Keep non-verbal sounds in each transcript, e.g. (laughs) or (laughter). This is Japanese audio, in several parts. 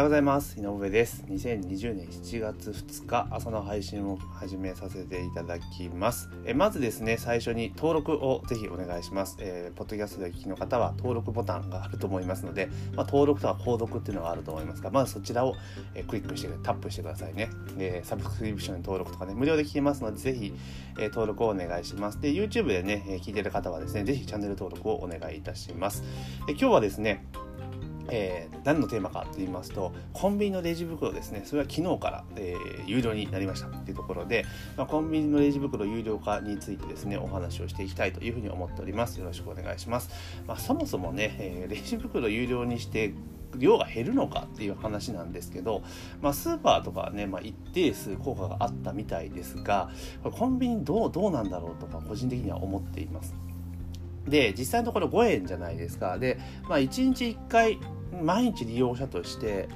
はようございます。井上です。2020年7月2日朝の配信を始めさせていただきます。えまずですね最初に登録をぜひお願いします、えー、ポッドキャストで聞きの方は登録ボタンがあると思いますので、まあ、登録とか購読っていうのがあると思いますがまずそちらを、えクリックしてタップしてくださいね、えー、サブスクリプション登録とかね無料で聞けますのでぜひ、え登録をお願いします。で YouTube でね、聞いてる方はですねぜひチャンネル登録をお願いいたします。え今日はですねえー、何のテーマかと言いますとコンビニのレジ袋ですね。それは昨日から、えー、有料になりましたというところで、まあ、コンビニのレジ袋有料化についてですねお話をしていきたいというふうに思っております。よろしくお願いします、まあ、そもそもね、えー、レジ袋有料にして量が減るのかっていう話なんですけど、まあ、スーパーとかはね、まあ、一定数効果があったみたいですがコンビニどうどうなんだろうとか個人的には思っています。で実際のところ5円じゃないですか。で、まあ、1日1回毎日利用者として、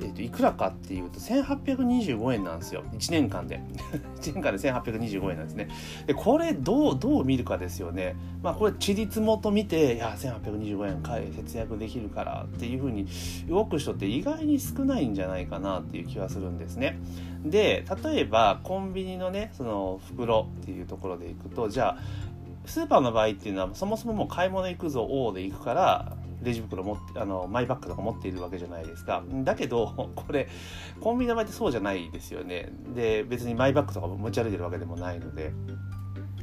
えー、といくらかっていうと1825円なんですよ。1年間で。(laughs) 1年間で1825円なんですね。でこれどうどう見るかですよね。まあこれ地立もと見ていや1825円買え節約できるからっていうふうに動く人って意外に少ないんじゃないかなっていう気はするんですね。で例えばコンビニのねその袋っていうところでいくとじゃあスーパーの場合っていうのはそもそももう買い物行くぞ O で行くからレジ袋持ってあのマイバッグとか持っているわけじゃないですか。だけど (laughs) これコンビニの場合ってそうじゃないですよね。で別にマイバッグとか持ち歩いてるわけでもないので。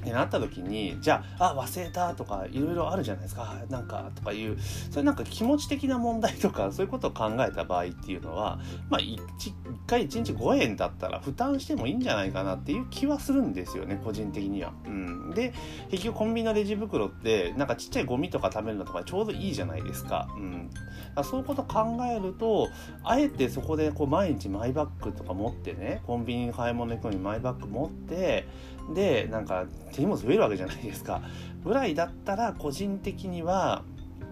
ってなった時にじゃああ忘れたとかいろいろあるじゃないですかなんかとかいうそれなんか気持ち的な問題とかそういうことを考えた場合っていうのはまあ 1, 1回1日5円だったら負担してもいいんじゃないかなっていう気はするんですよね個人的には。うん、で結局コンビニのレジ袋ってなんかちっちゃいゴミとか食べるのとかちょうどいいじゃないですか。うん、そういうこと考えるとあえてそこでこう毎日マイバッグとか持ってねコンビニに買い物行くのにマイバッグ持ってでなんか手荷物増えるわけじゃないですか。ぐらいだったら個人的には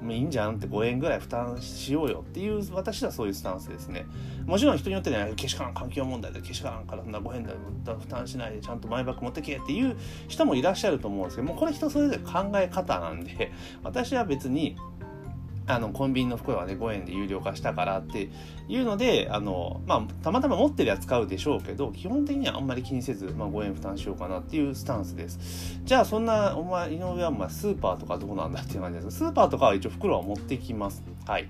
もういいんじゃんって5円ぐらい負担しようよっていう私はそういうスタンスですね。もちろん人によってねけしからん環境問題でけしからんからそんな5円で負担しないでちゃんとマイバッグ持ってけっていう人もいらっしゃると思うんですけどもうこれ人それぞれ考え方なんで私は別にあのコンビニの袋はね5円で有料化したからっていうのであの、まあ、たまたま持ってるやつ買うでしょうけど基本的にはあんまり気にせず、まあ、5円負担しようかなっていうスタンスです。じゃあそんなお前井上はまあスーパーとかどうなんだっていう感じです。スーパーとかは一応袋は持ってきます。はい。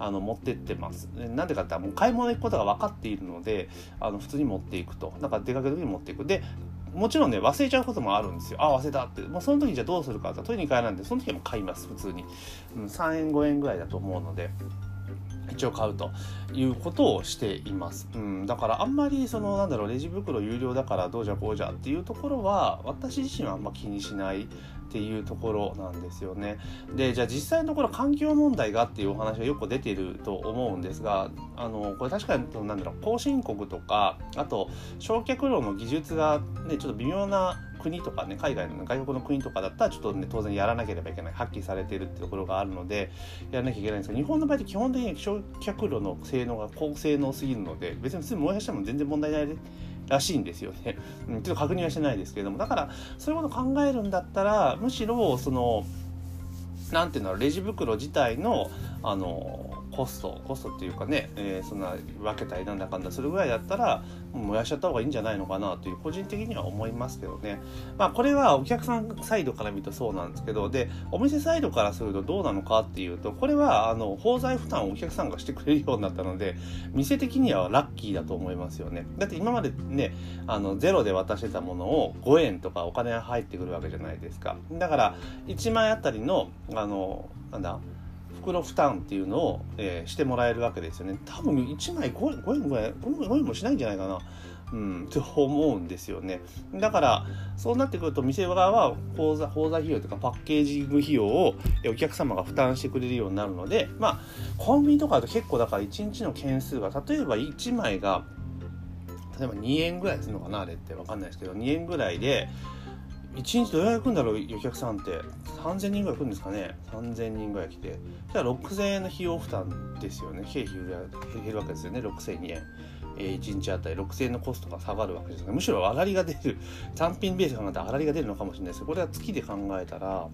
あの持ってってます。なんでかってもう買い物行くことが分かっているのであの普通に持っていくと。だか出かける時に持っていく。でもちろんね忘れちゃうこともあるんですよ。あ忘れたって。もうその時じゃどうするかって取りに帰らんでその時はもう買います普通に、うん、3円5円ぐらいだと思うので。一応買うということをしています、うん、だからあんまりそのなんだろうレジ袋有料だからどうじゃこうじゃっていうところは私自身はあんま気にしないっていうところなんですよね。でじゃあ実際のところ環境問題がっていうお話がよく出てると思うんですがあのこれ確かになんだろう後進国とかあと焼却炉の技術がねちょっと微妙な国とかね海外の外国の国とかだったらちょっとね当然やらなければいけない発揮されてるってところがあるのでやらなきゃいけないんですけど日本の場合って基本的に焼却炉の性能が高性能すぎるので別に普通に燃やしても全然問題ないらしいんですよね、うん、ちょっと確認はしてないですけれどもだからそういうことを考えるんだったらむしろそのなんていうのレジ袋自体のあのコストコストっていうかね、えー、そんな分けたりなんだかんだするぐらいだったら燃やしちゃった方がいいんじゃないのかなという個人的には思いますけどね。まあこれはお客さんサイドから見るとそうなんですけどでお店サイドからするとどうなのかっていうとこれはあの包材負担をお客さんがしてくれるようになったので店的にはラッキーだと思いますよね。だって今までねあのゼロで渡してたものを5円とかお金が入ってくるわけじゃないですか。だから1枚あたりのあのなんだ袋負担っていうのを、えー、してもらえるわけですよね多分1枚 5, 円5円ぐらい5円もしないんじゃないかなうん、と思うんですよね。だから、そうなってくると、店側は放座放座費用とかパッケージング費用をお客様が負担してくれるようになるので、まあ、コンビニとかだと結構だから1日の件数が、例えば1枚が、例えば2円ぐらいするのかな、あれってわかんないですけど、2円ぐらいで、1日どれぐらい来るんだろうお客さんって。3000人ぐらい来るんですかね。3000人ぐらい来て。じゃあ6000円の費用負担ですよね。経費減るわけですよね。6000円。えー、1日あたり6000円のコストが下がるわけですがむしろ上がりが出る。単品ベースで考えたら上がりが出るのかもしれないです。これは月で考えたら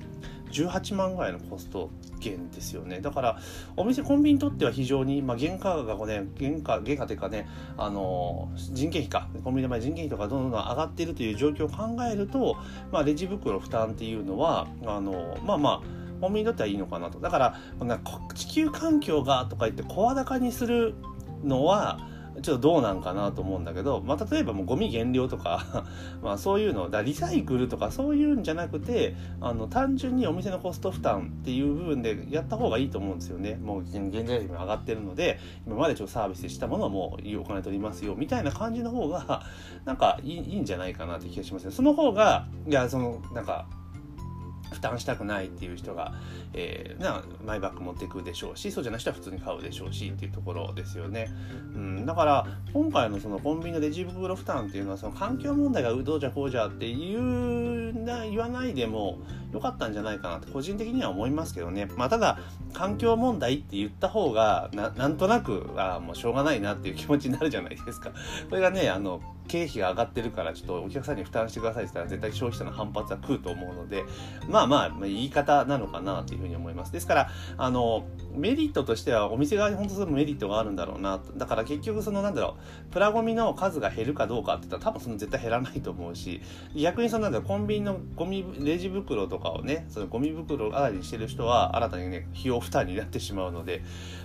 18万ぐらいのコスト減ですよね。だからお店コンビニにとっては非常に、まあ、原価がね原価原価というかねあの人件費か。コンビニの場合人件費とかどんどん上がっているという状況を考えると、まあ、レジ袋負担っていうのはあのまあまあコンビニにとってはいいのかなと。だから地球環境がとか言って声高にするのはちょっとどうなんかなと思うんだけど、まあ、例えばもうゴミ減量とか (laughs) まあそういうのだリサイクルとかそういうんじゃなくてあの単純にお店のコスト負担っていう部分でやった方がいいと思うんですよね。もう現在費も上がってるので今までちょっとサービスしたものもいいお金取りますよみたいな感じの方がなんかいいいいんじゃないかなって気がしますねその方がいやそのなんか負担したくないっていう人が、えー、なマイバッグ持っていくでしょうしそうじゃない人は普通に買うでしょうしっていうところですよね、うん、だから今回のそのコンビニのレジ袋負担っていうのはその環境問題がどうじゃこうじゃっていうな言わないでも良かったんじゃないかなって個人的には思いますけどね。まあただ環境問題って言った方がなんとなくあもうしょうがないなっていう気持ちになるじゃないですか。それがねあの経費が上がってるからちょっとお客さんに負担してくださいって言ったら絶対消費者の反発は食うと思うのでまあまあ言い方なのかなというふうに思います。ですからあのメリットとしてはお店側に本当そのメリットがあるんだろうなだから結局そのなんだろうプラゴミの数が減るかどうかって言ったら多分その絶対減らないと思うし逆にそのなんだろうコンビニのゴミレジ袋とかをねそのゴミ袋上がりにしてる人は新たにね費用負担になってしまうので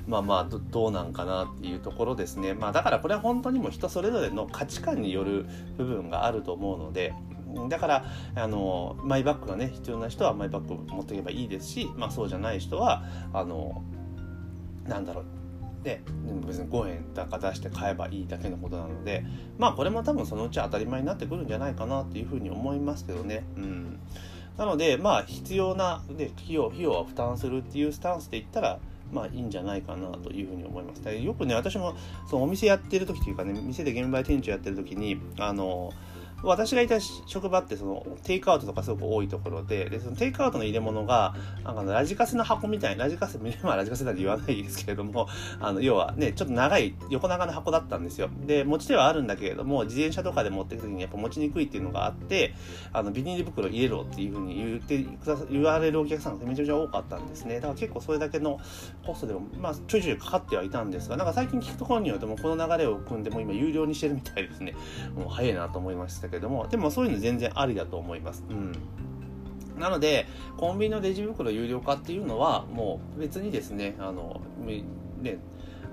まあまあどうなんかなっていうところですね。まあだからこれは本当にも人それぞれの価値観による部分があると思うのでだからあのマイバッグがね必要な人はマイバッグ持っていけばいいですし、まあ、そうじゃない人はあのなんだろうで別に5円だか出して買えばいいだけのことなのでまあこれも多分そのうち当たり前になってくるんじゃないかなっていうふうに思いますけどね。うんなのでまあ必要なで費用費用は負担するっていうスタンスで言ったらまあいいんじゃないかなというふうに思います。よくね私もそのお店やってる時というかね店で現場店長やってる時にあの私がいた職場ってそのテイクアウトとかすごく多いところででそのテイクアウトの入れ物がなんかラジカセの箱みたいなラジカセまあラジカセなんて言わないですけれども (laughs) あの要はねちょっと長い横長の箱だったんですよ。で持ち手はあるんだけれども自転車とかで持っていく時にやっぱ持ちにくいっていうのがあってあのビニール袋入れろっていうふうに言ってくださ言われるお客さんがめちゃめちゃ多かったんですね。だから結構それだけのコストでもまあちょいちょいかかってはいたんですがなんか最近聞くところによってもこの流れを組んでも今有料にしてるみたいですね。もう早いなと思いましたけどもでもそういうの全然ありだと思います。うんなので、コンビニのレジ袋有料化っていうのは、もう別にですね、あの、ね、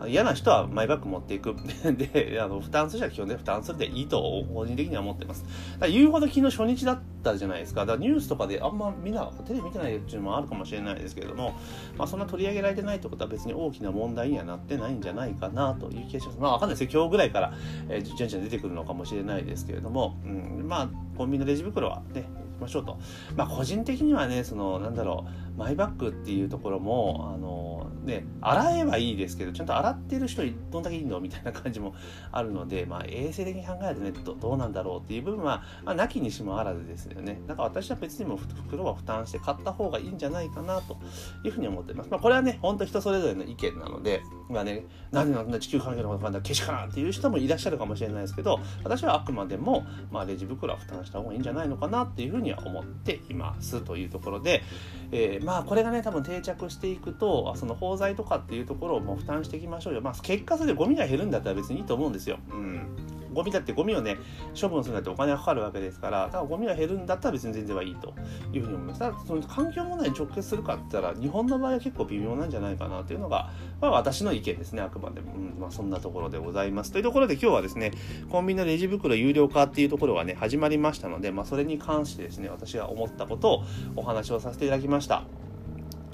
嫌な人はマイバッグ持っていく。(laughs) で、あの、負担する人は基本で負担するでいいと、個人的には思ってます。だ言うほど昨日初日だったじゃないですか。だからニュースとかであんまみんなテレビ見てないっていうのもあるかもしれないですけれども、まあそんな取り上げられてないってことは別に大きな問題にはなってないんじゃないかなという気がします。まあわかんないですよ。今日ぐらいから、えー、じゃんじゃん出てくるのかもしれないですけれども、うん、まあコンビニのレジ袋はね、きましょうと。まあ個人的にはね、その、なんだろう、マイバッグっていうところも、あの、ね、洗えばいいですけど、ちゃんと洗ってる人どんだけいいのみたいな感じもあるので、まあ衛生的に考えるとね、どどうなんだろうっていう部分は、まあ、なきにしもあらずですよね。だから私は別にも袋は負担して買った方がいいんじゃないかなというふうに思ってます。まあこれはね、ほんと人それぞれの意見なので、まあね、何の地球環境のことなんだ、けしからんっていう人もいらっしゃるかもしれないですけど、私はあくまでも、まあレジ袋は負担した方がいいんじゃないのかなっていうふうには思っていますというところで、えー、まあこれがね、多分定着していくと、その包材とかっていうところをもう負担していきましょうよ。まあ結果それでゴミが減るんだったら別にいいと思うんですよ。うん。ゴミだってゴミをね処分するんだってお金がかかるわけですからだからゴミが減るんだったら別に全然はいいというふうに思います。ただその環境問題に直結するかって言ったら日本の場合は結構微妙なんじゃないかなというのが、まあ、私の意見ですねあくまでも、うんまあ、そんなところでございます。というところで今日はですねコンビニのレジ袋有料化っていうところがね始まりましたので、まあ、それに関してですね私が思ったことをお話をさせていただきました。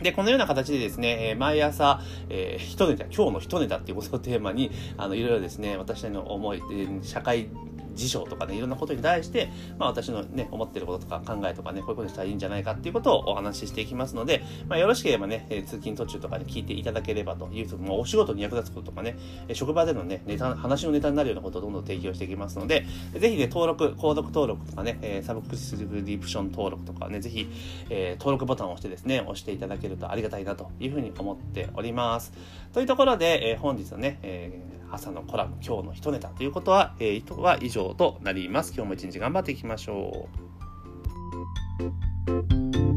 で、このような形でですね、え毎朝、えー、一ネタ、今日の一ネタっていうことをテーマに、あの、いろいろですね、私の思い、社会事象とかね、いろんなことに対して、まあ私のね、思ってることとか考えとかね、こういうことしたらいいんじゃないかっていうことをお話ししていきますので、まあよろしければね、通勤途中とかで聞いていただければという、もうお仕事に役立つこととかね、職場でのね、ネタ、話のネタになるようなことをどんどん提供していきますので、ぜひね、登録、購読登録とかね、サブクリスクリプション登録とかね、ぜひ、えー、登録ボタンを押してですね、押していただけるとありがたいなというふうに思っております。というところで、えー、本日のね、えー朝のコラム今日の一ネタということは、えー、意図は以上となります。今日も一日頑張っていきましょう。